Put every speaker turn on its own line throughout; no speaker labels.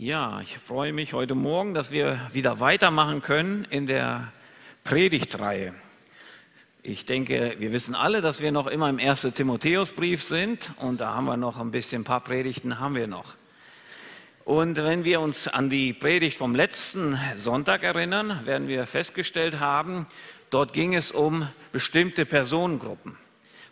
Ja, ich freue mich heute Morgen, dass wir wieder weitermachen können in der Predigtreihe. Ich denke, wir wissen alle, dass wir noch immer im 1. Timotheusbrief sind und da haben wir noch ein bisschen, ein paar Predigten haben wir noch. Und wenn wir uns an die Predigt vom letzten Sonntag erinnern, werden wir festgestellt haben, dort ging es um bestimmte Personengruppen.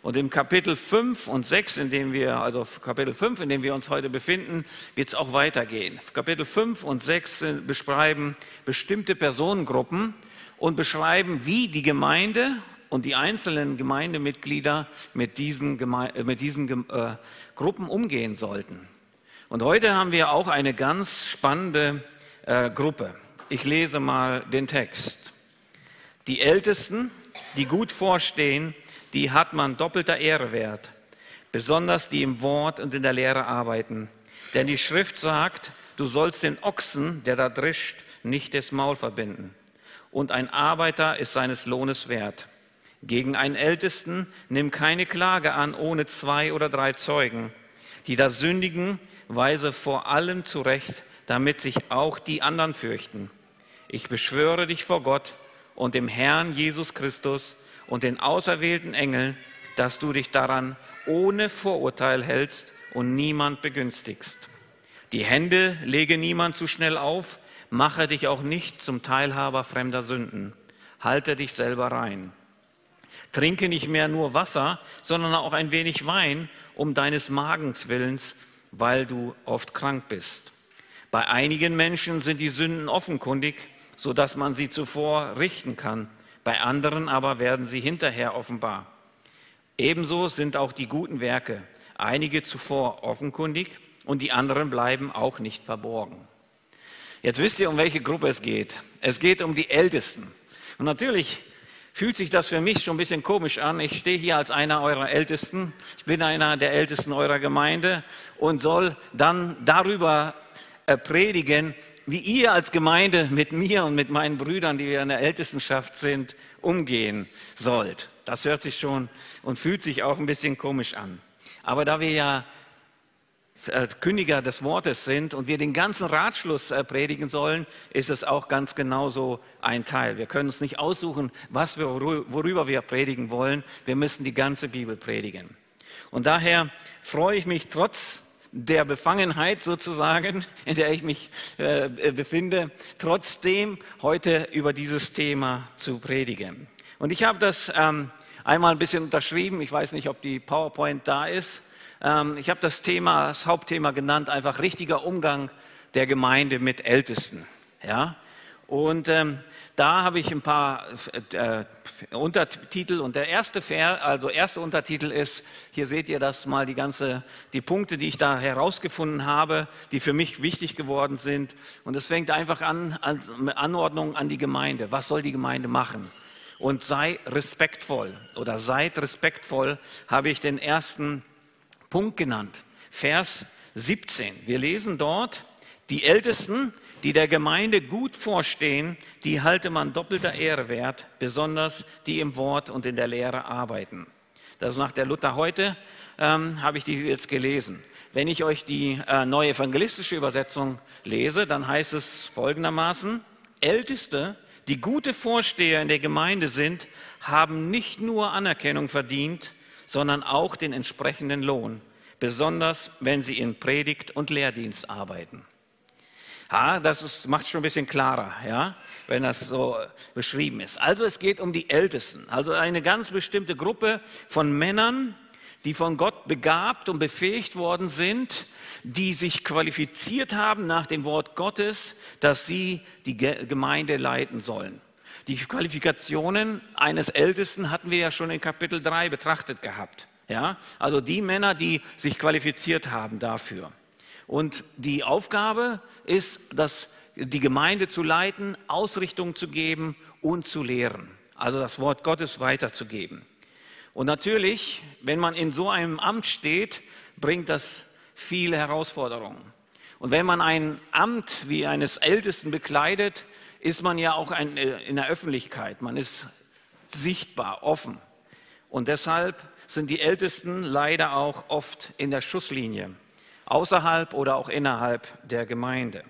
Und im Kapitel 5 und 6, in dem wir, also Kapitel 5, in dem wir uns heute befinden, wird es auch weitergehen. Kapitel 5 und 6 beschreiben bestimmte Personengruppen und beschreiben, wie die Gemeinde und die einzelnen Gemeindemitglieder mit diesen, Geme mit diesen äh, Gruppen umgehen sollten. Und heute haben wir auch eine ganz spannende äh, Gruppe. Ich lese mal den Text. Die Ältesten, die gut vorstehen, die hat man doppelter Ehre wert, besonders die im Wort und in der Lehre arbeiten. Denn die Schrift sagt, du sollst den Ochsen, der da drischt, nicht das Maul verbinden. Und ein Arbeiter ist seines Lohnes wert. Gegen einen Ältesten nimm keine Klage an ohne zwei oder drei Zeugen, die da sündigen, weise vor allem zurecht, damit sich auch die anderen fürchten. Ich beschwöre dich vor Gott und dem Herrn Jesus Christus und den auserwählten Engeln, dass du dich daran ohne Vorurteil hältst und niemand begünstigst. Die Hände lege niemand zu schnell auf, mache dich auch nicht zum Teilhaber fremder Sünden. Halte dich selber rein. Trinke nicht mehr nur Wasser, sondern auch ein wenig Wein um deines Magens willens, weil du oft krank bist. Bei einigen Menschen sind die Sünden offenkundig, so dass man sie zuvor richten kann. Bei anderen aber werden sie hinterher offenbar. Ebenso sind auch die guten Werke, einige zuvor offenkundig und die anderen bleiben auch nicht verborgen. Jetzt wisst ihr, um welche Gruppe es geht. Es geht um die Ältesten. Und natürlich fühlt sich das für mich schon ein bisschen komisch an. Ich stehe hier als einer eurer Ältesten. Ich bin einer der Ältesten eurer Gemeinde und soll dann darüber predigen, wie ihr als Gemeinde mit mir und mit meinen Brüdern, die wir in der Ältestenschaft sind, umgehen sollt. Das hört sich schon und fühlt sich auch ein bisschen komisch an. Aber da wir ja äh, Kündiger des Wortes sind und wir den ganzen Ratschluss äh, predigen sollen, ist es auch ganz genauso ein Teil. Wir können uns nicht aussuchen, was wir, worüber wir predigen wollen. Wir müssen die ganze Bibel predigen. Und daher freue ich mich trotz der Befangenheit sozusagen, in der ich mich äh, befinde, trotzdem heute über dieses Thema zu predigen. Und ich habe das ähm, einmal ein bisschen unterschrieben. Ich weiß nicht, ob die PowerPoint da ist. Ähm, ich habe das Thema, das Hauptthema genannt, einfach richtiger Umgang der Gemeinde mit Ältesten. Ja? Und ähm, da habe ich ein paar äh, Untertitel und der erste, Ver, also erste Untertitel ist, hier seht ihr das mal, die ganze, die Punkte, die ich da herausgefunden habe, die für mich wichtig geworden sind. Und es fängt einfach an, an Anordnung an die Gemeinde. Was soll die Gemeinde machen? Und sei respektvoll oder seid respektvoll, habe ich den ersten Punkt genannt. Vers 17. Wir lesen dort, die Ältesten, die der Gemeinde gut vorstehen, die halte man doppelter Ehre wert, besonders die im Wort und in der Lehre arbeiten. Das ist nach der Luther heute, ähm, habe ich die jetzt gelesen. Wenn ich euch die äh, neue evangelistische Übersetzung lese, dann heißt es folgendermaßen, Älteste, die gute Vorsteher in der Gemeinde sind, haben nicht nur Anerkennung verdient, sondern auch den entsprechenden Lohn, besonders wenn sie in Predigt und Lehrdienst arbeiten. Ja, das macht schon ein bisschen klarer, ja, wenn das so beschrieben ist. Also es geht um die Ältesten, also eine ganz bestimmte Gruppe von Männern, die von Gott begabt und befähigt worden sind, die sich qualifiziert haben nach dem Wort Gottes, dass sie die Gemeinde leiten sollen. Die Qualifikationen eines Ältesten hatten wir ja schon in Kapitel 3 betrachtet gehabt. Ja? Also die Männer, die sich qualifiziert haben dafür. Und die Aufgabe ist, dass die Gemeinde zu leiten, Ausrichtung zu geben und zu lehren. Also das Wort Gottes weiterzugeben. Und natürlich, wenn man in so einem Amt steht, bringt das viele Herausforderungen. Und wenn man ein Amt wie eines Ältesten bekleidet, ist man ja auch ein, äh, in der Öffentlichkeit, man ist sichtbar, offen. Und deshalb sind die Ältesten leider auch oft in der Schusslinie, außerhalb oder auch innerhalb der Gemeinde.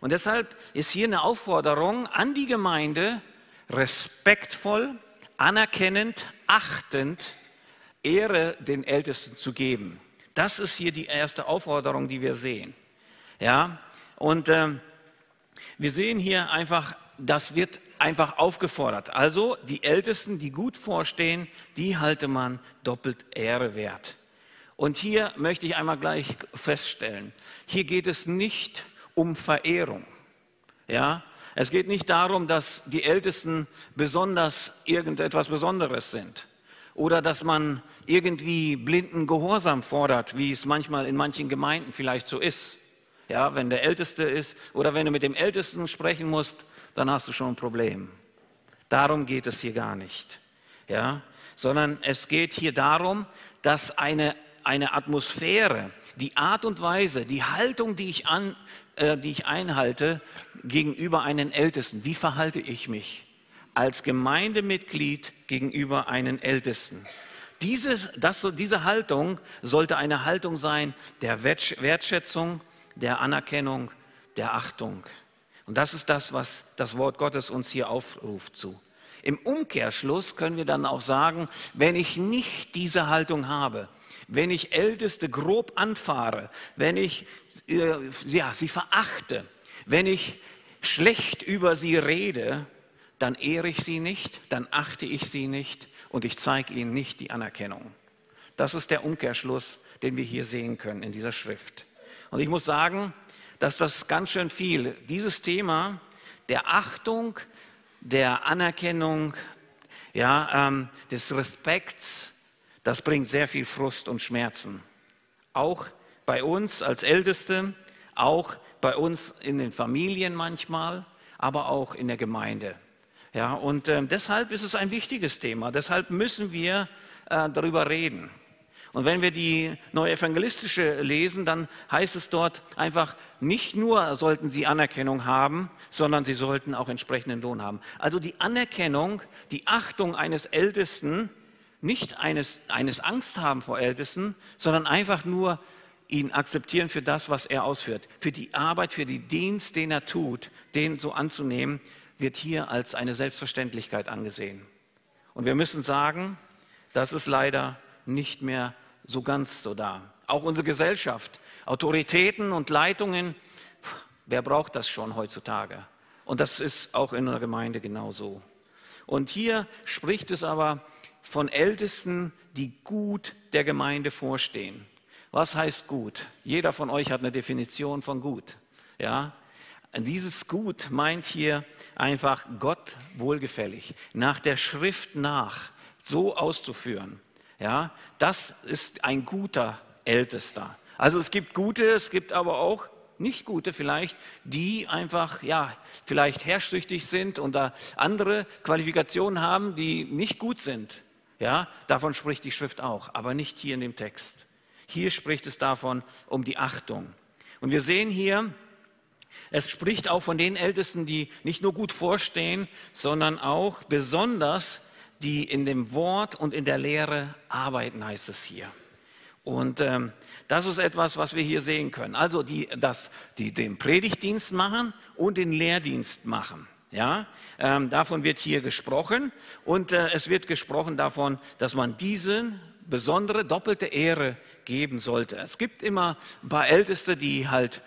Und deshalb ist hier eine Aufforderung an die Gemeinde, respektvoll, anerkennend, achtend Ehre den Ältesten zu geben. Das ist hier die erste Aufforderung, die wir sehen. Ja, und äh, wir sehen hier einfach, das wird einfach aufgefordert. Also die Ältesten, die gut vorstehen, die halte man doppelt Ehre wert. Und hier möchte ich einmal gleich feststellen, hier geht es nicht um Verehrung. Ja, es geht nicht darum, dass die Ältesten besonders irgendetwas Besonderes sind oder dass man irgendwie blinden Gehorsam fordert, wie es manchmal in manchen Gemeinden vielleicht so ist. Ja, wenn der Älteste ist oder wenn du mit dem Ältesten sprechen musst, dann hast du schon ein Problem. Darum geht es hier gar nicht. Ja, sondern es geht hier darum, dass eine, eine Atmosphäre, die Art und Weise, die Haltung, die ich, an, äh, die ich einhalte gegenüber einem Ältesten, wie verhalte ich mich als Gemeindemitglied gegenüber einem Ältesten? Dieses, das, diese Haltung sollte eine Haltung sein der Wertschätzung, der Anerkennung, der Achtung. Und das ist das, was das Wort Gottes uns hier aufruft zu. Im Umkehrschluss können wir dann auch sagen, wenn ich nicht diese Haltung habe, wenn ich Älteste grob anfahre, wenn ich äh, ja, sie verachte, wenn ich schlecht über sie rede, dann ehre ich sie nicht, dann achte ich sie nicht und ich zeige ihnen nicht die Anerkennung. Das ist der Umkehrschluss, den wir hier sehen können in dieser Schrift. Und ich muss sagen, dass das ganz schön viel, dieses Thema der Achtung, der Anerkennung, ja, ähm, des Respekts, das bringt sehr viel Frust und Schmerzen. Auch bei uns als Älteste, auch bei uns in den Familien manchmal, aber auch in der Gemeinde. Ja, und äh, deshalb ist es ein wichtiges Thema. Deshalb müssen wir äh, darüber reden. Und wenn wir die neue evangelistische lesen, dann heißt es dort einfach, nicht nur sollten sie Anerkennung haben, sondern sie sollten auch entsprechenden Lohn haben. Also die Anerkennung, die Achtung eines Ältesten, nicht eines, eines Angst haben vor Ältesten, sondern einfach nur ihn akzeptieren für das, was er ausführt, für die Arbeit, für den Dienst, den er tut, den so anzunehmen, wird hier als eine Selbstverständlichkeit angesehen. Und wir müssen sagen, das ist leider nicht mehr so ganz so da. Auch unsere Gesellschaft, Autoritäten und Leitungen, wer braucht das schon heutzutage? Und das ist auch in der Gemeinde genauso. Und hier spricht es aber von Ältesten, die gut der Gemeinde vorstehen. Was heißt gut? Jeder von euch hat eine Definition von gut. Ja? Dieses Gut meint hier einfach Gott wohlgefällig, nach der Schrift nach, so auszuführen. Ja, das ist ein guter Ältester. Also es gibt gute, es gibt aber auch nicht gute vielleicht, die einfach, ja, vielleicht herrschsüchtig sind und da andere Qualifikationen haben, die nicht gut sind. Ja, davon spricht die Schrift auch, aber nicht hier in dem Text. Hier spricht es davon um die Achtung. Und wir sehen hier, es spricht auch von den Ältesten, die nicht nur gut vorstehen, sondern auch besonders die in dem Wort und in der Lehre arbeiten, heißt es hier. Und ähm, das ist etwas, was wir hier sehen können. Also die, dass die den Predigtdienst machen und den Lehrdienst machen. Ja, ähm, davon wird hier gesprochen und äh, es wird gesprochen davon, dass man diesen besondere doppelte Ehre geben sollte. Es gibt immer ein paar Älteste, die halt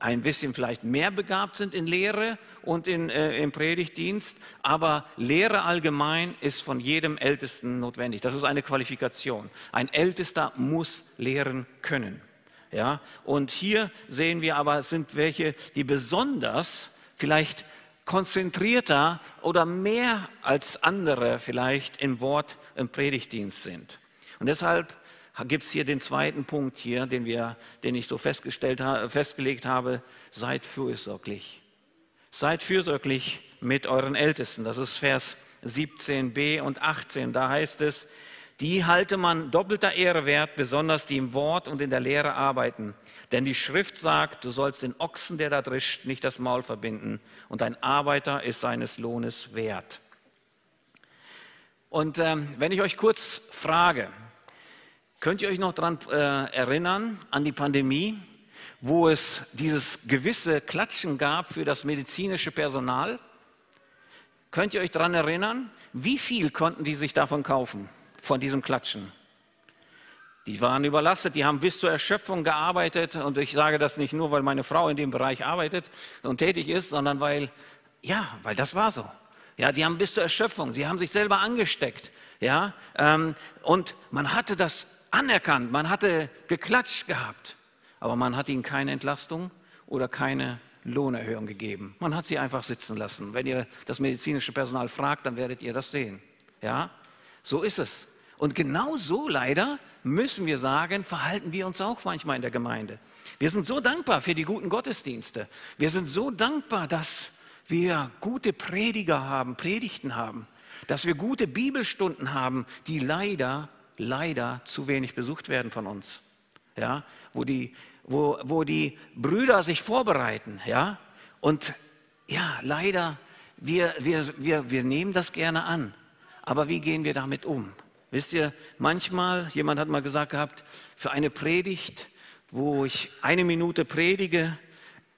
ein bisschen vielleicht mehr begabt sind in Lehre und in, äh, im Predigtdienst, aber Lehre allgemein ist von jedem Ältesten notwendig. Das ist eine Qualifikation. Ein Ältester muss lehren können. Ja? Und hier sehen wir aber, es sind welche, die besonders vielleicht konzentrierter oder mehr als andere vielleicht im Wort im Predigtdienst sind. Und deshalb gibt es hier den zweiten Punkt hier, den, wir, den ich so festgestellt, festgelegt habe. Seid fürsorglich. Seid fürsorglich mit euren Ältesten. Das ist Vers 17b und 18. Da heißt es, die halte man doppelter Ehre wert, besonders die im Wort und in der Lehre arbeiten. Denn die Schrift sagt, du sollst den Ochsen, der da drischt, nicht das Maul verbinden. Und ein Arbeiter ist seines Lohnes wert. Und ähm, wenn ich euch kurz frage, Könnt ihr euch noch daran äh, erinnern, an die Pandemie? wo es dieses gewisse Klatschen gab für das medizinische Personal. Könnt ihr euch daran erinnern? Wie viel konnten die sich davon kaufen, von diesem Klatschen? Die waren überlastet, die haben bis zur Erschöpfung gearbeitet. Und ich sage das nicht nur, weil meine Frau in dem Bereich arbeitet und tätig ist, sondern weil, ja, weil das war so. Ja, die haben bis zur Erschöpfung, sie haben sich selber angesteckt. Ja, ähm, und man hatte das anerkannt, man hatte geklatscht gehabt, aber man hat ihnen keine Entlastung oder keine Lohnerhöhung gegeben. Man hat sie einfach sitzen lassen. Wenn ihr das medizinische Personal fragt, dann werdet ihr das sehen. Ja, so ist es. Und genau so leider müssen wir sagen, verhalten wir uns auch manchmal in der Gemeinde. Wir sind so dankbar für die guten Gottesdienste. Wir sind so dankbar, dass wir gute Prediger haben, Predigten haben, dass wir gute Bibelstunden haben, die leider, leider zu wenig besucht werden von uns. Ja, wo die, wo, wo die Brüder sich vorbereiten, ja, und ja, leider, wir, wir, wir, wir nehmen das gerne an. Aber wie gehen wir damit um? Wisst ihr, manchmal, jemand hat mal gesagt gehabt, für eine Predigt, wo ich eine Minute predige,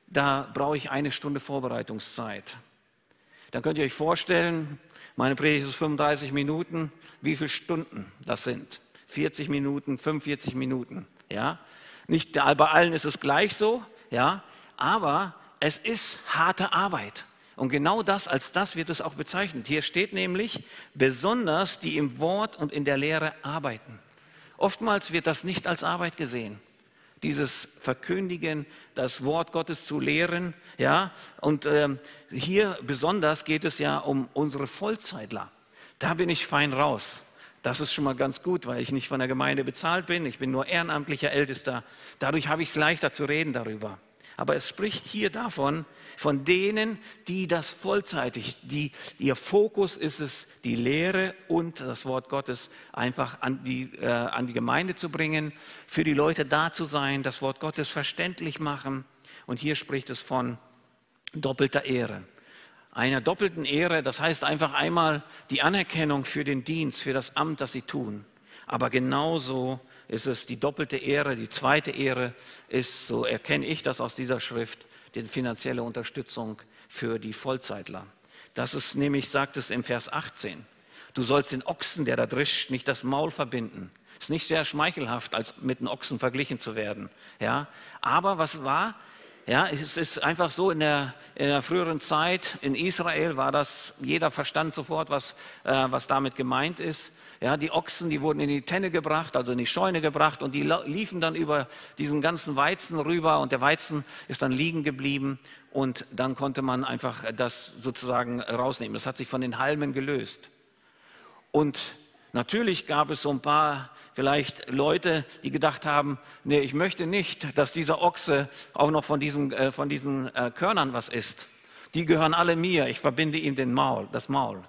da brauche ich eine Stunde Vorbereitungszeit. Dann könnt ihr euch vorstellen, meine Predigt ist 35 Minuten, wie viele Stunden das sind. 40 Minuten, 45 Minuten, ja. Nicht bei allen ist es gleich so, ja, aber es ist harte Arbeit. Und genau das, als das wird es auch bezeichnet. Hier steht nämlich, besonders die im Wort und in der Lehre arbeiten. Oftmals wird das nicht als Arbeit gesehen. Dieses Verkündigen, das Wort Gottes zu lehren, ja. Und ähm, hier besonders geht es ja um unsere Vollzeitler. Da bin ich fein raus. Das ist schon mal ganz gut, weil ich nicht von der Gemeinde bezahlt bin. Ich bin nur ehrenamtlicher Ältester. Dadurch habe ich es leichter zu reden darüber. Aber es spricht hier davon, von denen, die das vollzeitig, die, ihr Fokus ist es, die Lehre und das Wort Gottes einfach an die, äh, an die Gemeinde zu bringen, für die Leute da zu sein, das Wort Gottes verständlich machen. Und hier spricht es von doppelter Ehre. Einer doppelten Ehre, das heißt einfach einmal die Anerkennung für den Dienst, für das Amt, das sie tun. Aber genauso ist es die doppelte Ehre, die zweite Ehre ist, so erkenne ich das aus dieser Schrift, die finanzielle Unterstützung für die Vollzeitler. Das ist nämlich, sagt es im Vers 18, du sollst den Ochsen, der da drischt, nicht das Maul verbinden. Ist nicht sehr schmeichelhaft, als mit einem Ochsen verglichen zu werden. Ja? Aber was war? Ja, es ist einfach so, in der, in der früheren Zeit in Israel war das, jeder verstand sofort, was, äh, was damit gemeint ist. Ja, die Ochsen, die wurden in die Tenne gebracht, also in die Scheune gebracht und die liefen dann über diesen ganzen Weizen rüber und der Weizen ist dann liegen geblieben und dann konnte man einfach das sozusagen rausnehmen. Das hat sich von den Halmen gelöst. Und natürlich gab es so ein paar vielleicht Leute, die gedacht haben, nee, ich möchte nicht, dass dieser Ochse auch noch von diesen, äh, von diesen äh, Körnern was isst. Die gehören alle mir, ich verbinde ihm den Maul, das Maul.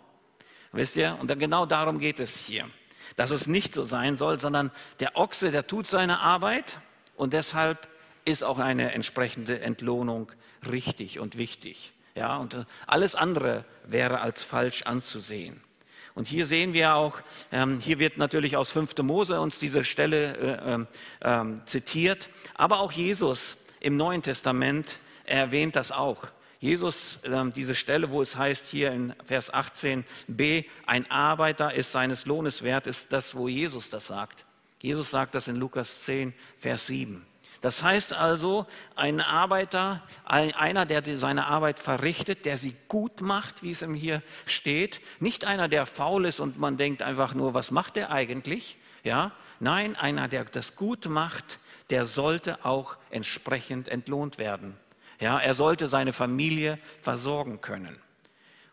Wisst ihr? Und genau darum geht es hier. Dass es nicht so sein soll, sondern der Ochse, der tut seine Arbeit und deshalb ist auch eine entsprechende Entlohnung richtig und wichtig. Ja, und äh, alles andere wäre als falsch anzusehen. Und hier sehen wir auch, ähm, hier wird natürlich aus 5. Mose uns diese Stelle äh, äh, zitiert, aber auch Jesus im Neuen Testament erwähnt das auch. Jesus, ähm, diese Stelle, wo es heißt hier in Vers 18b, ein Arbeiter ist seines Lohnes wert, ist das, wo Jesus das sagt. Jesus sagt das in Lukas 10, Vers 7. Das heißt also, ein Arbeiter, einer, der seine Arbeit verrichtet, der sie gut macht, wie es ihm hier steht, nicht einer, der faul ist und man denkt einfach nur, was macht er eigentlich? Ja, nein, einer, der das gut macht, der sollte auch entsprechend entlohnt werden. Ja, er sollte seine Familie versorgen können.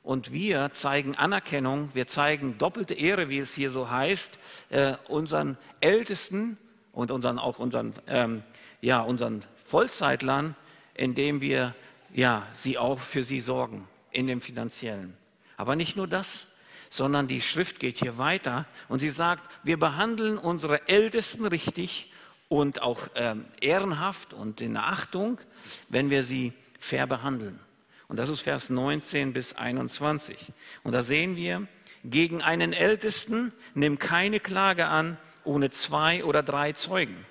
Und wir zeigen Anerkennung, wir zeigen doppelte Ehre, wie es hier so heißt, äh, unseren Ältesten und unseren, auch unseren, ähm, ja, unseren Vollzeitlern, indem wir ja, sie auch für sie sorgen in dem finanziellen. Aber nicht nur das, sondern die Schrift geht hier weiter und sie sagt, wir behandeln unsere Ältesten richtig und auch ähm, ehrenhaft und in Achtung, wenn wir sie fair behandeln. Und das ist Vers 19 bis 21. Und da sehen wir, gegen einen Ältesten nimm keine Klage an ohne zwei oder drei Zeugen.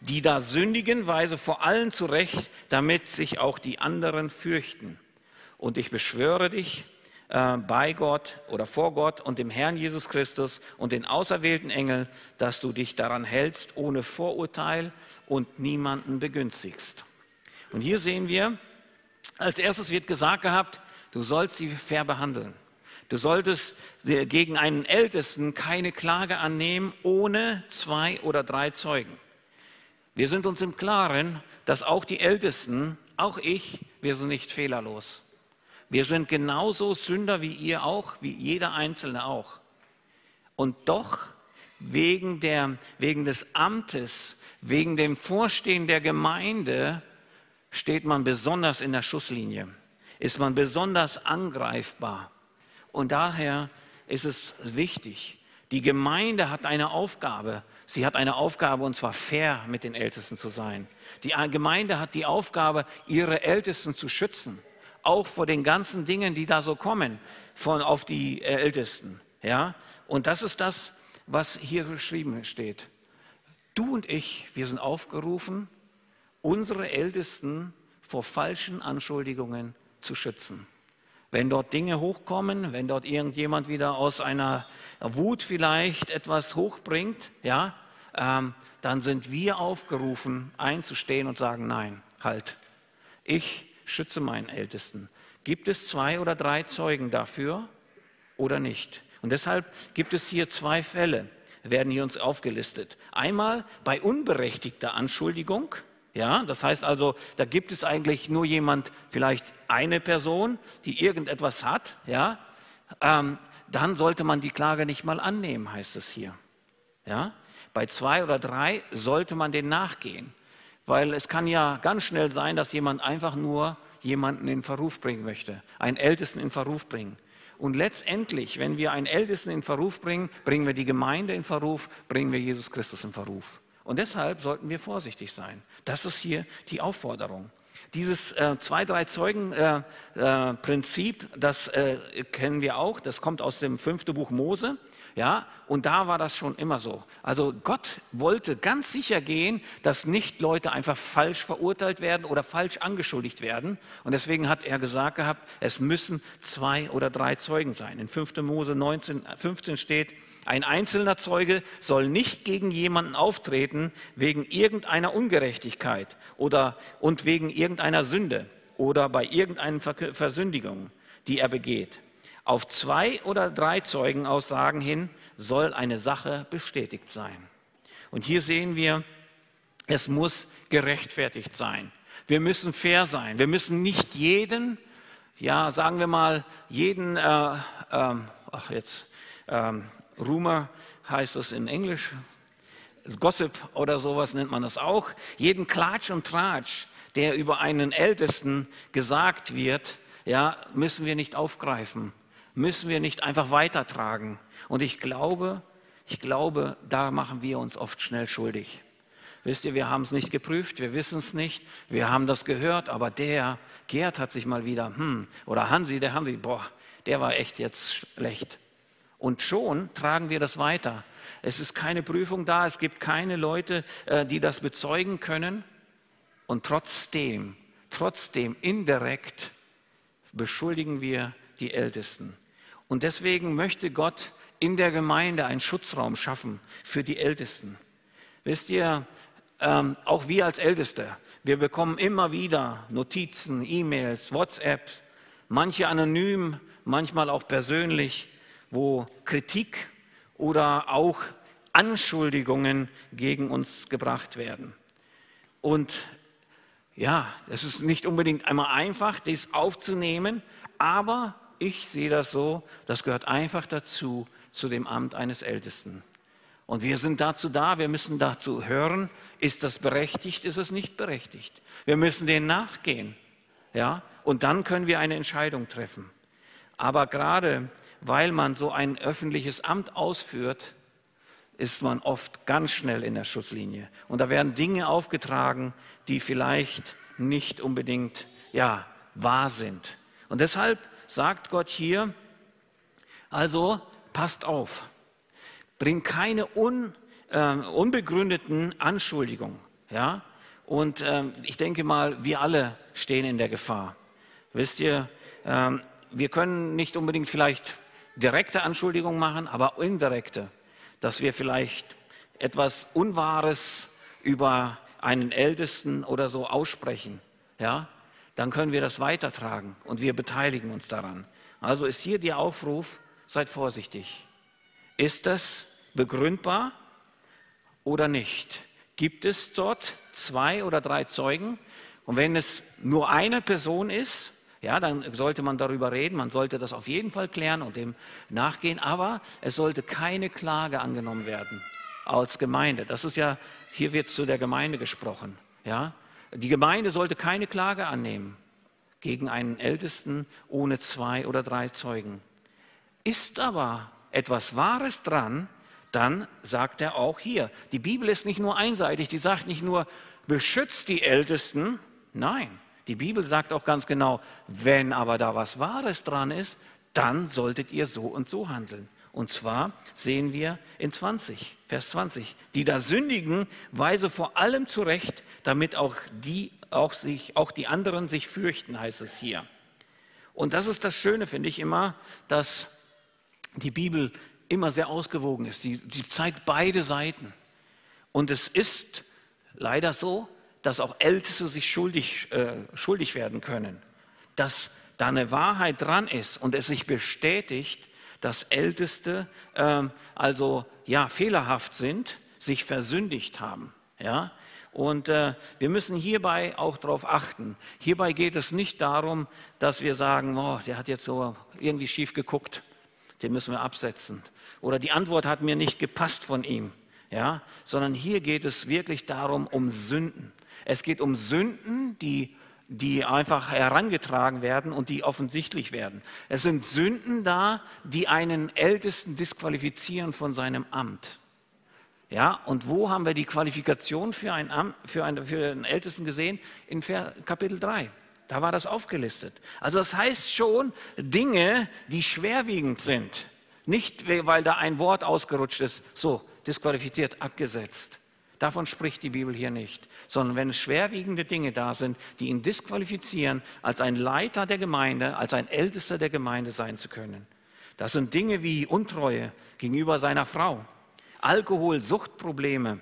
Die da sündigen, weise vor allen zurecht, damit sich auch die anderen fürchten. Und ich beschwöre dich äh, bei Gott oder vor Gott und dem Herrn Jesus Christus und den auserwählten Engeln, dass du dich daran hältst, ohne Vorurteil und niemanden begünstigst. Und hier sehen wir, als erstes wird gesagt gehabt, du sollst sie fair behandeln. Du solltest gegen einen Ältesten keine Klage annehmen ohne zwei oder drei Zeugen. Wir sind uns im Klaren, dass auch die Ältesten, auch ich, wir sind nicht fehlerlos. Wir sind genauso Sünder wie ihr auch, wie jeder Einzelne auch. Und doch, wegen, der, wegen des Amtes, wegen dem Vorstehen der Gemeinde, steht man besonders in der Schusslinie, ist man besonders angreifbar. Und daher ist es wichtig, die Gemeinde hat eine Aufgabe. Sie hat eine Aufgabe, und zwar fair mit den Ältesten zu sein. Die Gemeinde hat die Aufgabe, ihre Ältesten zu schützen, auch vor den ganzen Dingen, die da so kommen, von auf die Ältesten. Ja? Und das ist das, was hier geschrieben steht. Du und ich, wir sind aufgerufen, unsere Ältesten vor falschen Anschuldigungen zu schützen. Wenn dort Dinge hochkommen, wenn dort irgendjemand wieder aus einer Wut vielleicht etwas hochbringt, ja, ähm, dann sind wir aufgerufen, einzustehen und sagen, nein, halt, ich schütze meinen Ältesten. Gibt es zwei oder drei Zeugen dafür oder nicht? Und deshalb gibt es hier zwei Fälle, werden hier uns aufgelistet. Einmal bei unberechtigter Anschuldigung, ja, das heißt also, da gibt es eigentlich nur jemand, vielleicht eine Person, die irgendetwas hat, ja, ähm, dann sollte man die Klage nicht mal annehmen, heißt es hier. Ja, bei zwei oder drei sollte man den nachgehen, weil es kann ja ganz schnell sein, dass jemand einfach nur jemanden in Verruf bringen möchte, einen Ältesten in Verruf bringen. Und letztendlich, wenn wir einen Ältesten in Verruf bringen, bringen wir die Gemeinde in Verruf, bringen wir Jesus Christus in Verruf. Und deshalb sollten wir vorsichtig sein. Das ist hier die Aufforderung. Dieses äh, zwei, drei Zeugen-Prinzip, äh, äh, das äh, kennen wir auch, das kommt aus dem fünften Buch Mose. Ja, und da war das schon immer so. Also Gott wollte ganz sicher gehen, dass nicht Leute einfach falsch verurteilt werden oder falsch angeschuldigt werden. Und deswegen hat er gesagt gehabt, es müssen zwei oder drei Zeugen sein. In 5. Mose 19, 15 steht, ein einzelner Zeuge soll nicht gegen jemanden auftreten wegen irgendeiner Ungerechtigkeit oder und wegen irgendeiner Sünde oder bei irgendeiner Versündigung, die er begeht. Auf zwei oder drei Zeugenaussagen hin soll eine Sache bestätigt sein. Und hier sehen wir, es muss gerechtfertigt sein. Wir müssen fair sein. Wir müssen nicht jeden, ja, sagen wir mal, jeden, äh, äh, ach jetzt, äh, Rumor heißt es in Englisch, Gossip oder sowas nennt man das auch, jeden Klatsch und Tratsch, der über einen Ältesten gesagt wird, ja, müssen wir nicht aufgreifen müssen wir nicht einfach weitertragen. Und ich glaube, ich glaube, da machen wir uns oft schnell schuldig. Wisst ihr, wir haben es nicht geprüft, wir wissen es nicht, wir haben das gehört, aber der, Gerd hat sich mal wieder, hm, oder Hansi, der Hansi, boah, der war echt jetzt schlecht. Und schon tragen wir das weiter. Es ist keine Prüfung da, es gibt keine Leute, äh, die das bezeugen können. Und trotzdem, trotzdem indirekt beschuldigen wir die Ältesten. Und deswegen möchte Gott in der Gemeinde einen Schutzraum schaffen für die Ältesten. Wisst ihr, ähm, auch wir als Älteste, wir bekommen immer wieder Notizen, E-Mails, WhatsApps, manche anonym, manchmal auch persönlich, wo Kritik oder auch Anschuldigungen gegen uns gebracht werden. Und ja, es ist nicht unbedingt einmal einfach, dies aufzunehmen, aber ich sehe das so, das gehört einfach dazu, zu dem Amt eines Ältesten. Und wir sind dazu da, wir müssen dazu hören, ist das berechtigt, ist es nicht berechtigt. Wir müssen denen nachgehen. Ja? Und dann können wir eine Entscheidung treffen. Aber gerade weil man so ein öffentliches Amt ausführt, ist man oft ganz schnell in der Schusslinie. Und da werden Dinge aufgetragen, die vielleicht nicht unbedingt ja, wahr sind. Und deshalb sagt Gott hier, also passt auf, bringt keine un, äh, unbegründeten Anschuldigungen. Ja? Und ähm, ich denke mal, wir alle stehen in der Gefahr. Wisst ihr, ähm, wir können nicht unbedingt vielleicht direkte Anschuldigungen machen, aber indirekte, dass wir vielleicht etwas Unwahres über einen Ältesten oder so aussprechen, ja, dann können wir das weitertragen und wir beteiligen uns daran. Also ist hier der Aufruf, seid vorsichtig. Ist das begründbar oder nicht? Gibt es dort zwei oder drei Zeugen? Und wenn es nur eine Person ist, ja, dann sollte man darüber reden, man sollte das auf jeden Fall klären und dem nachgehen, aber es sollte keine Klage angenommen werden als Gemeinde. Das ist ja, hier wird zu der Gemeinde gesprochen. Ja? Die Gemeinde sollte keine Klage annehmen gegen einen Ältesten ohne zwei oder drei Zeugen. Ist aber etwas Wahres dran, dann sagt er auch hier, die Bibel ist nicht nur einseitig, die sagt nicht nur, beschützt die Ältesten, nein, die Bibel sagt auch ganz genau, wenn aber da was Wahres dran ist, dann solltet ihr so und so handeln. Und zwar sehen wir in 20, Vers 20, die da sündigen, weise vor allem zurecht, damit auch die, auch sich, auch die anderen sich fürchten, heißt es hier. Und das ist das Schöne, finde ich immer, dass die Bibel immer sehr ausgewogen ist. Sie, sie zeigt beide Seiten. Und es ist leider so, dass auch Älteste sich schuldig, äh, schuldig werden können. Dass da eine Wahrheit dran ist und es sich bestätigt, dass Älteste äh, also ja fehlerhaft sind, sich versündigt haben. Ja? Und äh, wir müssen hierbei auch darauf achten. Hierbei geht es nicht darum, dass wir sagen, oh, der hat jetzt so irgendwie schief geguckt, den müssen wir absetzen. Oder die Antwort hat mir nicht gepasst von ihm. Ja? Sondern hier geht es wirklich darum, um Sünden. Es geht um Sünden, die, die einfach herangetragen werden und die offensichtlich werden. Es sind Sünden da, die einen Ältesten disqualifizieren von seinem Amt. Ja, und wo haben wir die Qualifikation für einen, Amt, für einen, für einen Ältesten gesehen? In Kapitel 3. Da war das aufgelistet. Also das heißt schon Dinge, die schwerwiegend sind. Nicht, weil da ein Wort ausgerutscht ist, so disqualifiziert, abgesetzt. Davon spricht die Bibel hier nicht, sondern wenn schwerwiegende Dinge da sind, die ihn disqualifizieren, als ein Leiter der Gemeinde, als ein Ältester der Gemeinde sein zu können. Das sind Dinge wie Untreue gegenüber seiner Frau, Alkohol, Suchtprobleme,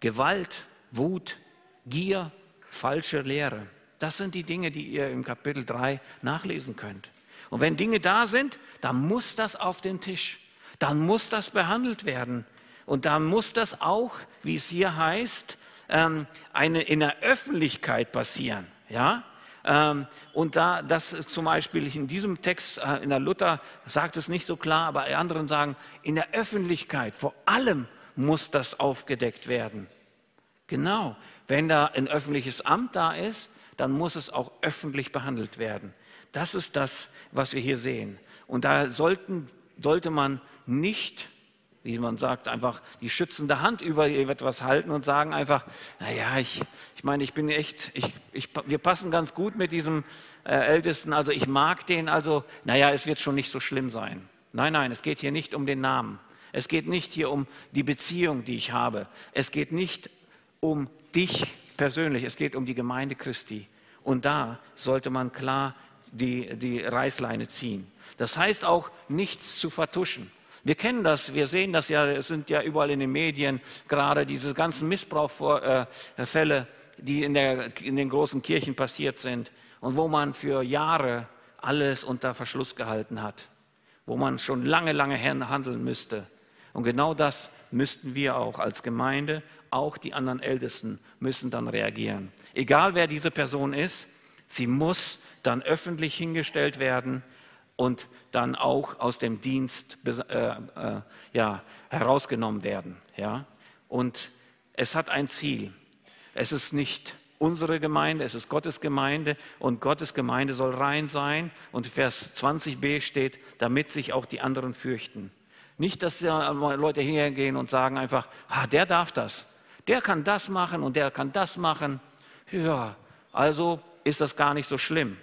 Gewalt, Wut, Gier, falsche Lehre. Das sind die Dinge, die ihr im Kapitel 3 nachlesen könnt. Und wenn Dinge da sind, dann muss das auf den Tisch. Dann muss das behandelt werden. Und da muss das auch, wie es hier heißt, ähm, eine, in der Öffentlichkeit passieren. Ja? Ähm, und da, das zum Beispiel in diesem Text, äh, in der Luther sagt es nicht so klar, aber anderen sagen, in der Öffentlichkeit, vor allem muss das aufgedeckt werden. Genau, wenn da ein öffentliches Amt da ist, dann muss es auch öffentlich behandelt werden. Das ist das, was wir hier sehen. Und da sollten, sollte man nicht wie man sagt, einfach die schützende Hand über etwas halten und sagen einfach, naja, ich, ich meine, ich bin echt, ich, ich, wir passen ganz gut mit diesem äh, Ältesten, also ich mag den, also naja, es wird schon nicht so schlimm sein. Nein, nein, es geht hier nicht um den Namen. Es geht nicht hier um die Beziehung, die ich habe. Es geht nicht um dich persönlich, es geht um die Gemeinde Christi. Und da sollte man klar die, die Reißleine ziehen. Das heißt auch, nichts zu vertuschen. Wir kennen das, wir sehen das ja, es sind ja überall in den Medien gerade diese ganzen Missbrauchfälle, die in, der, in den großen Kirchen passiert sind und wo man für Jahre alles unter Verschluss gehalten hat, wo man schon lange, lange handeln müsste. Und genau das müssten wir auch als Gemeinde, auch die anderen Ältesten müssen dann reagieren. Egal wer diese Person ist, sie muss dann öffentlich hingestellt werden und dann auch aus dem Dienst äh, äh, ja, herausgenommen werden. Ja? Und es hat ein Ziel. Es ist nicht unsere Gemeinde, es ist Gottes Gemeinde und Gottes Gemeinde soll rein sein. Und Vers 20b steht, damit sich auch die anderen fürchten. Nicht, dass Leute hingehen und sagen einfach, ah, der darf das, der kann das machen und der kann das machen. Ja, also ist das gar nicht so schlimm.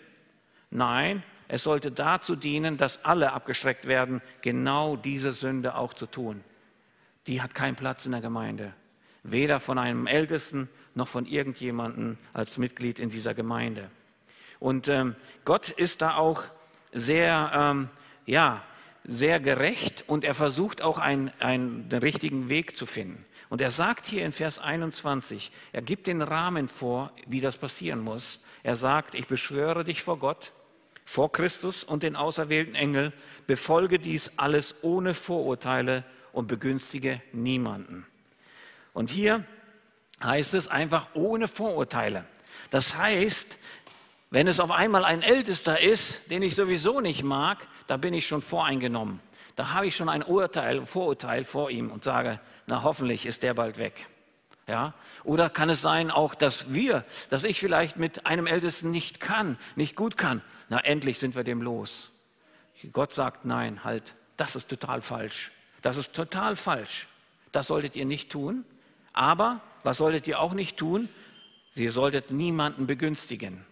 Nein, es sollte dazu dienen, dass alle abgeschreckt werden, genau diese Sünde auch zu tun. Die hat keinen Platz in der Gemeinde. Weder von einem Ältesten noch von irgendjemandem als Mitglied in dieser Gemeinde. Und ähm, Gott ist da auch sehr, ähm, ja, sehr gerecht und er versucht auch einen, einen, den richtigen Weg zu finden. Und er sagt hier in Vers 21, er gibt den Rahmen vor, wie das passieren muss. Er sagt, ich beschwöre dich vor Gott, vor Christus und den auserwählten Engel, befolge dies alles ohne Vorurteile und begünstige niemanden. Und hier heißt es einfach ohne Vorurteile. Das heißt, wenn es auf einmal ein Ältester ist, den ich sowieso nicht mag, da bin ich schon voreingenommen. Da habe ich schon ein Urteil, Vorurteil vor ihm und sage, na hoffentlich ist der bald weg. Ja? Oder kann es sein auch, dass wir, dass ich vielleicht mit einem Ältesten nicht kann, nicht gut kann. Na endlich sind wir dem los. Gott sagt, nein, halt, das ist total falsch. Das ist total falsch. Das solltet ihr nicht tun. Aber was solltet ihr auch nicht tun? Ihr solltet niemanden begünstigen.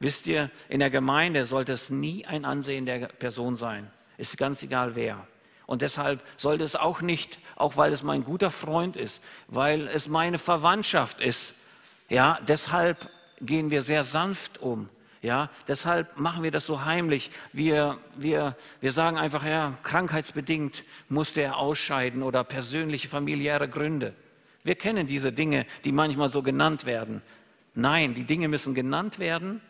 Wisst ihr, in der Gemeinde sollte es nie ein Ansehen der Person sein. Ist ganz egal wer. Und deshalb sollte es auch nicht, auch weil es mein guter Freund ist, weil es meine Verwandtschaft ist. Ja, deshalb gehen wir sehr sanft um. Ja, deshalb machen wir das so heimlich. Wir, wir, wir sagen einfach, ja, krankheitsbedingt musste er ausscheiden oder persönliche familiäre Gründe. Wir kennen diese Dinge, die manchmal so genannt werden. Nein, die Dinge müssen genannt werden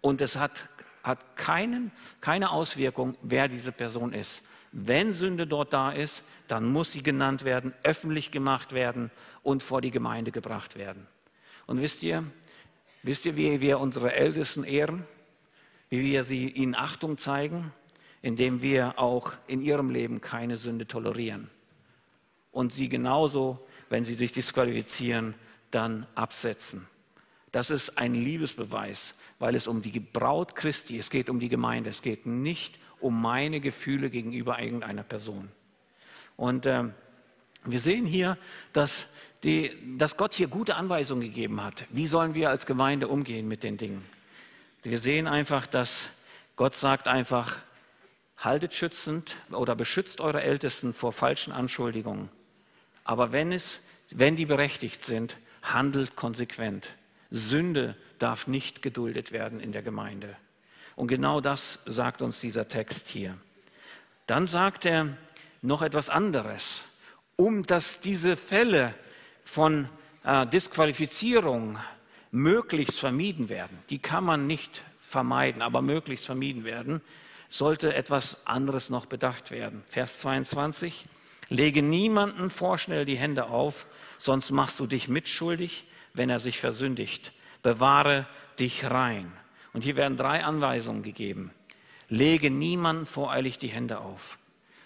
und es hat, hat keinen, keine Auswirkung, wer diese Person ist. Wenn Sünde dort da ist, dann muss sie genannt werden, öffentlich gemacht werden und vor die Gemeinde gebracht werden. Und wisst ihr, wisst ihr, wie wir unsere Ältesten ehren? Wie wir sie ihnen Achtung zeigen? Indem wir auch in ihrem Leben keine Sünde tolerieren. Und sie genauso, wenn sie sich disqualifizieren, dann absetzen. Das ist ein Liebesbeweis weil es um die Braut Christi, es geht um die Gemeinde, es geht nicht um meine Gefühle gegenüber irgendeiner Person. Und äh, wir sehen hier, dass, die, dass Gott hier gute Anweisungen gegeben hat. Wie sollen wir als Gemeinde umgehen mit den Dingen? Wir sehen einfach, dass Gott sagt einfach, haltet schützend oder beschützt eure Ältesten vor falschen Anschuldigungen. Aber wenn, es, wenn die berechtigt sind, handelt konsequent. Sünde darf nicht geduldet werden in der Gemeinde. Und genau das sagt uns dieser Text hier. Dann sagt er noch etwas anderes. Um dass diese Fälle von äh, Disqualifizierung möglichst vermieden werden, die kann man nicht vermeiden, aber möglichst vermieden werden, sollte etwas anderes noch bedacht werden. Vers 22, lege niemanden vorschnell die Hände auf, sonst machst du dich mitschuldig wenn er sich versündigt. Bewahre dich rein. Und hier werden drei Anweisungen gegeben. Lege niemanden voreilig die Hände auf.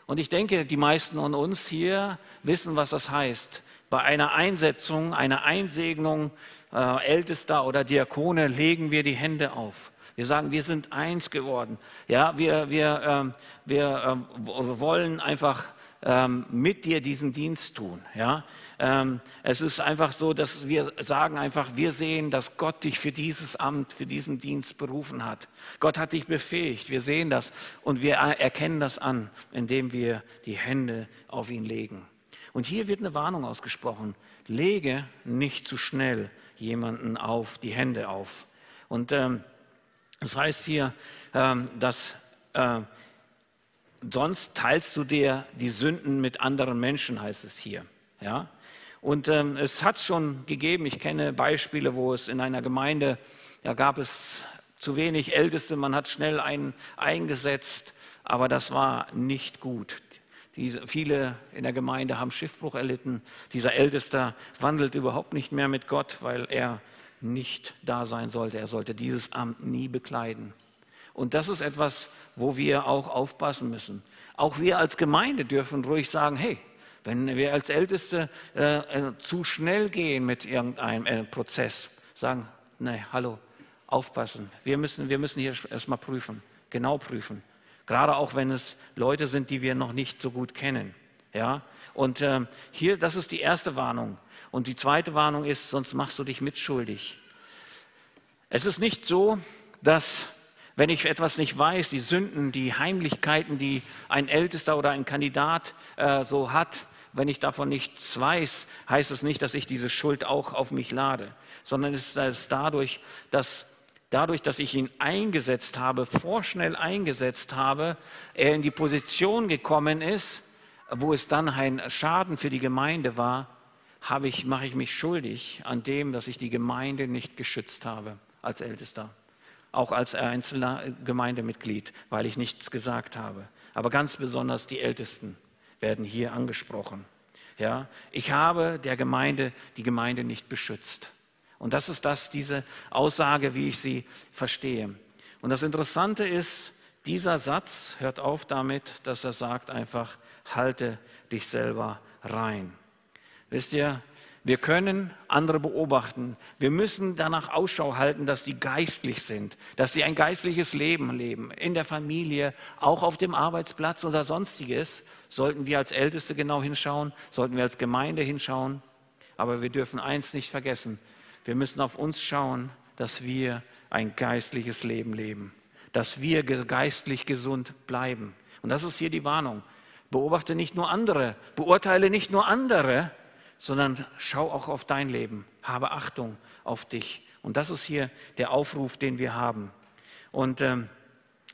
Und ich denke, die meisten von uns hier wissen, was das heißt. Bei einer Einsetzung, einer Einsegnung äh, Ältester oder Diakone legen wir die Hände auf. Wir sagen, wir sind eins geworden. Ja, wir, wir, äh, wir äh, wollen einfach ähm, mit dir diesen Dienst tun. Ja? Ähm, es ist einfach so, dass wir sagen einfach, wir sehen, dass Gott dich für dieses Amt, für diesen Dienst berufen hat. Gott hat dich befähigt. Wir sehen das und wir erkennen das an, indem wir die Hände auf ihn legen. Und hier wird eine Warnung ausgesprochen. Lege nicht zu schnell jemanden auf, die Hände auf. Und ähm, das heißt hier, ähm, dass äh, sonst teilst du dir die Sünden mit anderen Menschen, heißt es hier. Ja? Und ähm, es hat schon gegeben, ich kenne Beispiele, wo es in einer Gemeinde, da gab es zu wenig Älteste, man hat schnell einen eingesetzt, aber das war nicht gut. Diese, viele in der Gemeinde haben Schiffbruch erlitten. Dieser Ältester wandelt überhaupt nicht mehr mit Gott, weil er nicht da sein sollte. Er sollte dieses Amt nie bekleiden. Und das ist etwas, wo wir auch aufpassen müssen. Auch wir als Gemeinde dürfen ruhig sagen, hey, wenn wir als Älteste äh, äh, zu schnell gehen mit irgendeinem äh, Prozess, sagen, nee, hallo, aufpassen. Wir müssen, wir müssen hier erstmal prüfen, genau prüfen. Gerade auch wenn es Leute sind, die wir noch nicht so gut kennen. Ja? Und äh, hier, das ist die erste Warnung. Und die zweite Warnung ist, sonst machst du dich mitschuldig. Es ist nicht so, dass wenn ich etwas nicht weiß, die Sünden, die Heimlichkeiten, die ein Ältester oder ein Kandidat äh, so hat, wenn ich davon nichts weiß, heißt es nicht, dass ich diese Schuld auch auf mich lade, sondern es ist dadurch, dass dadurch, dass ich ihn eingesetzt habe, vorschnell eingesetzt habe, er in die Position gekommen ist, wo es dann ein Schaden für die Gemeinde war, habe ich, mache ich mich schuldig an dem, dass ich die Gemeinde nicht geschützt habe als Ältester, auch als einzelner Gemeindemitglied, weil ich nichts gesagt habe. Aber ganz besonders die Ältesten werden hier angesprochen. Ja, ich habe der Gemeinde die Gemeinde nicht beschützt. Und das ist das, diese Aussage, wie ich sie verstehe. Und das Interessante ist, dieser Satz hört auf damit, dass er sagt einfach, halte dich selber rein. Wisst ihr, wir können andere beobachten. Wir müssen danach Ausschau halten, dass die geistlich sind, dass sie ein geistliches Leben leben, in der Familie, auch auf dem Arbeitsplatz oder sonstiges. Sollten wir als Älteste genau hinschauen, sollten wir als Gemeinde hinschauen. Aber wir dürfen eins nicht vergessen. Wir müssen auf uns schauen, dass wir ein geistliches Leben leben, dass wir geistlich gesund bleiben. Und das ist hier die Warnung. Beobachte nicht nur andere, beurteile nicht nur andere, sondern schau auch auf dein Leben, habe Achtung auf dich. Und das ist hier der Aufruf, den wir haben. Und ähm,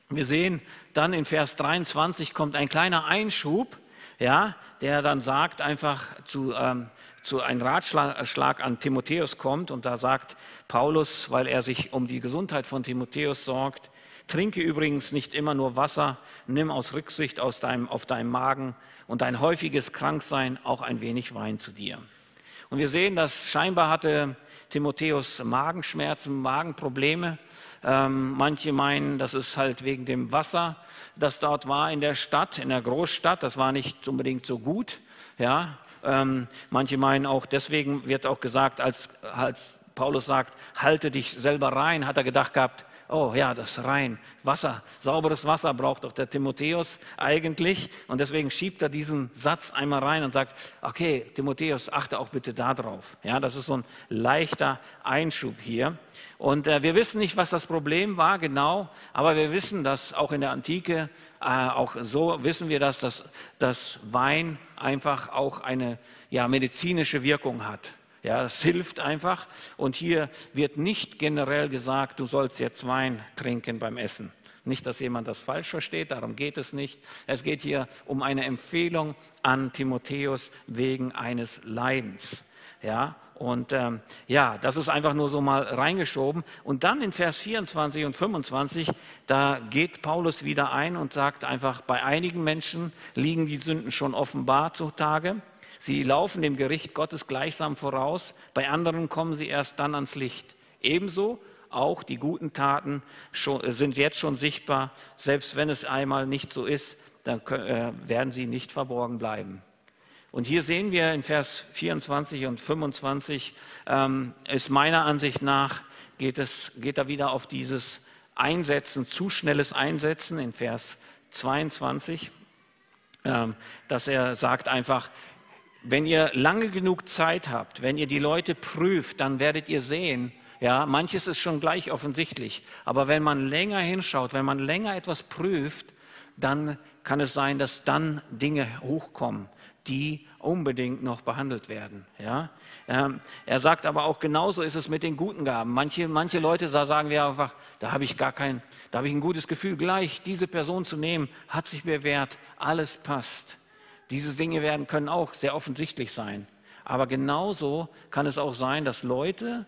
wir sehen dann in Vers 23 kommt ein kleiner Einschub, ja, der dann sagt einfach zu, ähm, zu einem Ratschlag an Timotheus kommt und da sagt Paulus, weil er sich um die Gesundheit von Timotheus sorgt, trinke übrigens nicht immer nur Wasser, nimm aus Rücksicht aus deinem, auf deinem Magen und dein häufiges Kranksein auch ein wenig Wein zu dir. Und wir sehen, dass scheinbar hatte Timotheus Magenschmerzen, Magenprobleme. Ähm, manche meinen, das ist halt wegen dem Wasser, das dort war in der Stadt, in der Großstadt. Das war nicht unbedingt so gut. Ja, ähm, manche meinen auch, deswegen wird auch gesagt, als, als Paulus sagt, halte dich selber rein, hat er gedacht gehabt, oh ja, das rein. Wasser, sauberes Wasser braucht doch der Timotheus eigentlich. Und deswegen schiebt er diesen Satz einmal rein und sagt, okay, Timotheus, achte auch bitte darauf. Ja, das ist so ein leichter Einschub hier. Und äh, wir wissen nicht, was das Problem war genau, aber wir wissen, dass auch in der Antike, äh, auch so wissen wir, dass das dass Wein einfach auch eine ja, medizinische Wirkung hat. Ja, es hilft einfach. Und hier wird nicht generell gesagt, du sollst jetzt Wein trinken beim Essen. Nicht, dass jemand das falsch versteht, darum geht es nicht. Es geht hier um eine Empfehlung an Timotheus wegen eines Leidens. Ja, und ähm, ja, das ist einfach nur so mal reingeschoben. Und dann in Vers 24 und 25, da geht Paulus wieder ein und sagt einfach, bei einigen Menschen liegen die Sünden schon offenbar zutage. Sie laufen dem Gericht Gottes gleichsam voraus, bei anderen kommen sie erst dann ans Licht. Ebenso auch die guten Taten sind jetzt schon sichtbar, selbst wenn es einmal nicht so ist, dann äh, werden sie nicht verborgen bleiben. Und hier sehen wir in Vers 24 und 25, ähm, ist meiner Ansicht nach, geht, es, geht er wieder auf dieses Einsetzen, zu schnelles Einsetzen in Vers 22, ähm, dass er sagt einfach, wenn ihr lange genug Zeit habt, wenn ihr die Leute prüft, dann werdet ihr sehen, ja, manches ist schon gleich offensichtlich, aber wenn man länger hinschaut, wenn man länger etwas prüft, dann kann es sein, dass dann Dinge hochkommen, die unbedingt noch behandelt werden. Ja? Ähm, er sagt aber auch, genauso ist es mit den guten Gaben. Manche, manche Leute sagen wir einfach, da habe ich gar kein, da habe ich ein gutes Gefühl, gleich diese Person zu nehmen, hat sich bewährt, alles passt. Diese Dinge werden, können auch sehr offensichtlich sein. Aber genauso kann es auch sein, dass Leute,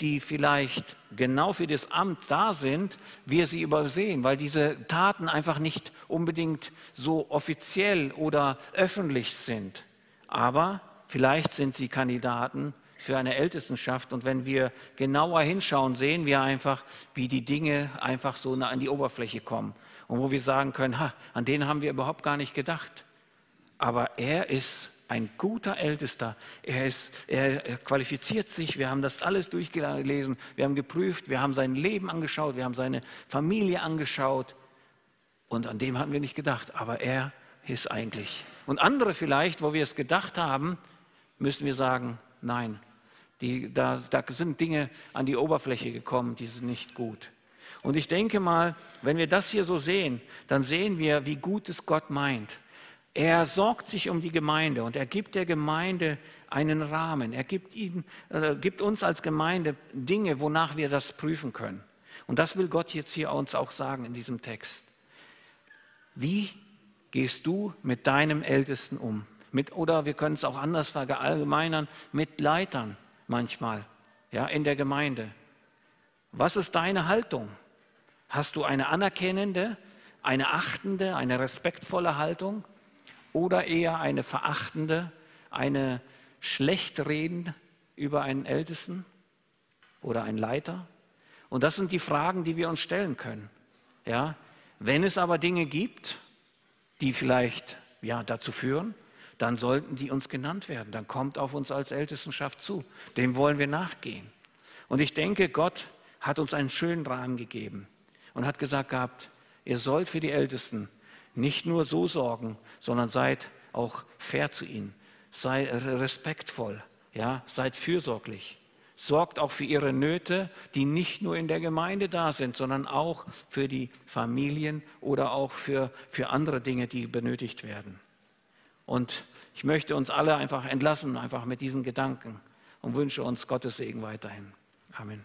die vielleicht genau für das Amt da sind, wir sie übersehen, weil diese Taten einfach nicht unbedingt so offiziell oder öffentlich sind. Aber vielleicht sind sie Kandidaten für eine Ältestenschaft. Und wenn wir genauer hinschauen, sehen wir einfach, wie die Dinge einfach so an die Oberfläche kommen. Und wo wir sagen können, ha, an denen haben wir überhaupt gar nicht gedacht aber er ist ein guter Ältester. Er, ist, er, qualifiziert sich. Wir haben das alles durchgelesen. Wir haben geprüft. Wir haben sein Leben angeschaut. Wir haben seine Familie angeschaut. Und an dem hatten wir nicht gedacht. Aber er ist eigentlich. Und andere vielleicht, wo wir es gedacht haben, müssen wir sagen, nein. Die, da, da sind Dinge an die Oberfläche gekommen, die sind nicht gut. Und ich denke mal, wenn wir das hier so sehen, dann sehen wir, wie gut es Gott meint Er sorgt sich um die Gemeinde und er gibt der Gemeinde einen Rahmen. Er gibt, ihn, äh, gibt uns als Gemeinde Dinge, wonach wir das prüfen können. Und das will Gott jetzt hier uns auch sagen in diesem Text. Wie gehst du mit deinem Ältesten um? Mit, oder wir können es auch anders verallgemeinern, mit Leitern manchmal ja, in der Gemeinde. Was ist deine Haltung? Hast du eine anerkennende, eine achtende, eine respektvolle Haltung oder eher eine verachtende, eine schlecht reden über einen Ältesten oder einen Leiter? Und das sind die Fragen, die wir uns stellen können. Ja? Wenn es aber Dinge gibt, die vielleicht ja, dazu führen, dann sollten die uns genannt werden. Dann kommt auf uns als Ältestenschaft zu. Dem wollen wir nachgehen. Und ich denke, Gott hat uns einen schönen Rahmen gegeben und hat gesagt gehabt, ihr sollt für die Ältesten nicht nur so sorgen, sondern seid auch fair zu ihnen, seid respektvoll, ja, seid fürsorglich. Sorgt auch für ihre Nöte, die nicht nur in der Gemeinde da sind, sondern auch für die Familien oder auch für, für andere Dinge, die benötigt werden. Und ich möchte uns alle einfach entlassen, einfach mit diesen Gedanken und wünsche uns Gottes Segen weiterhin. Amen.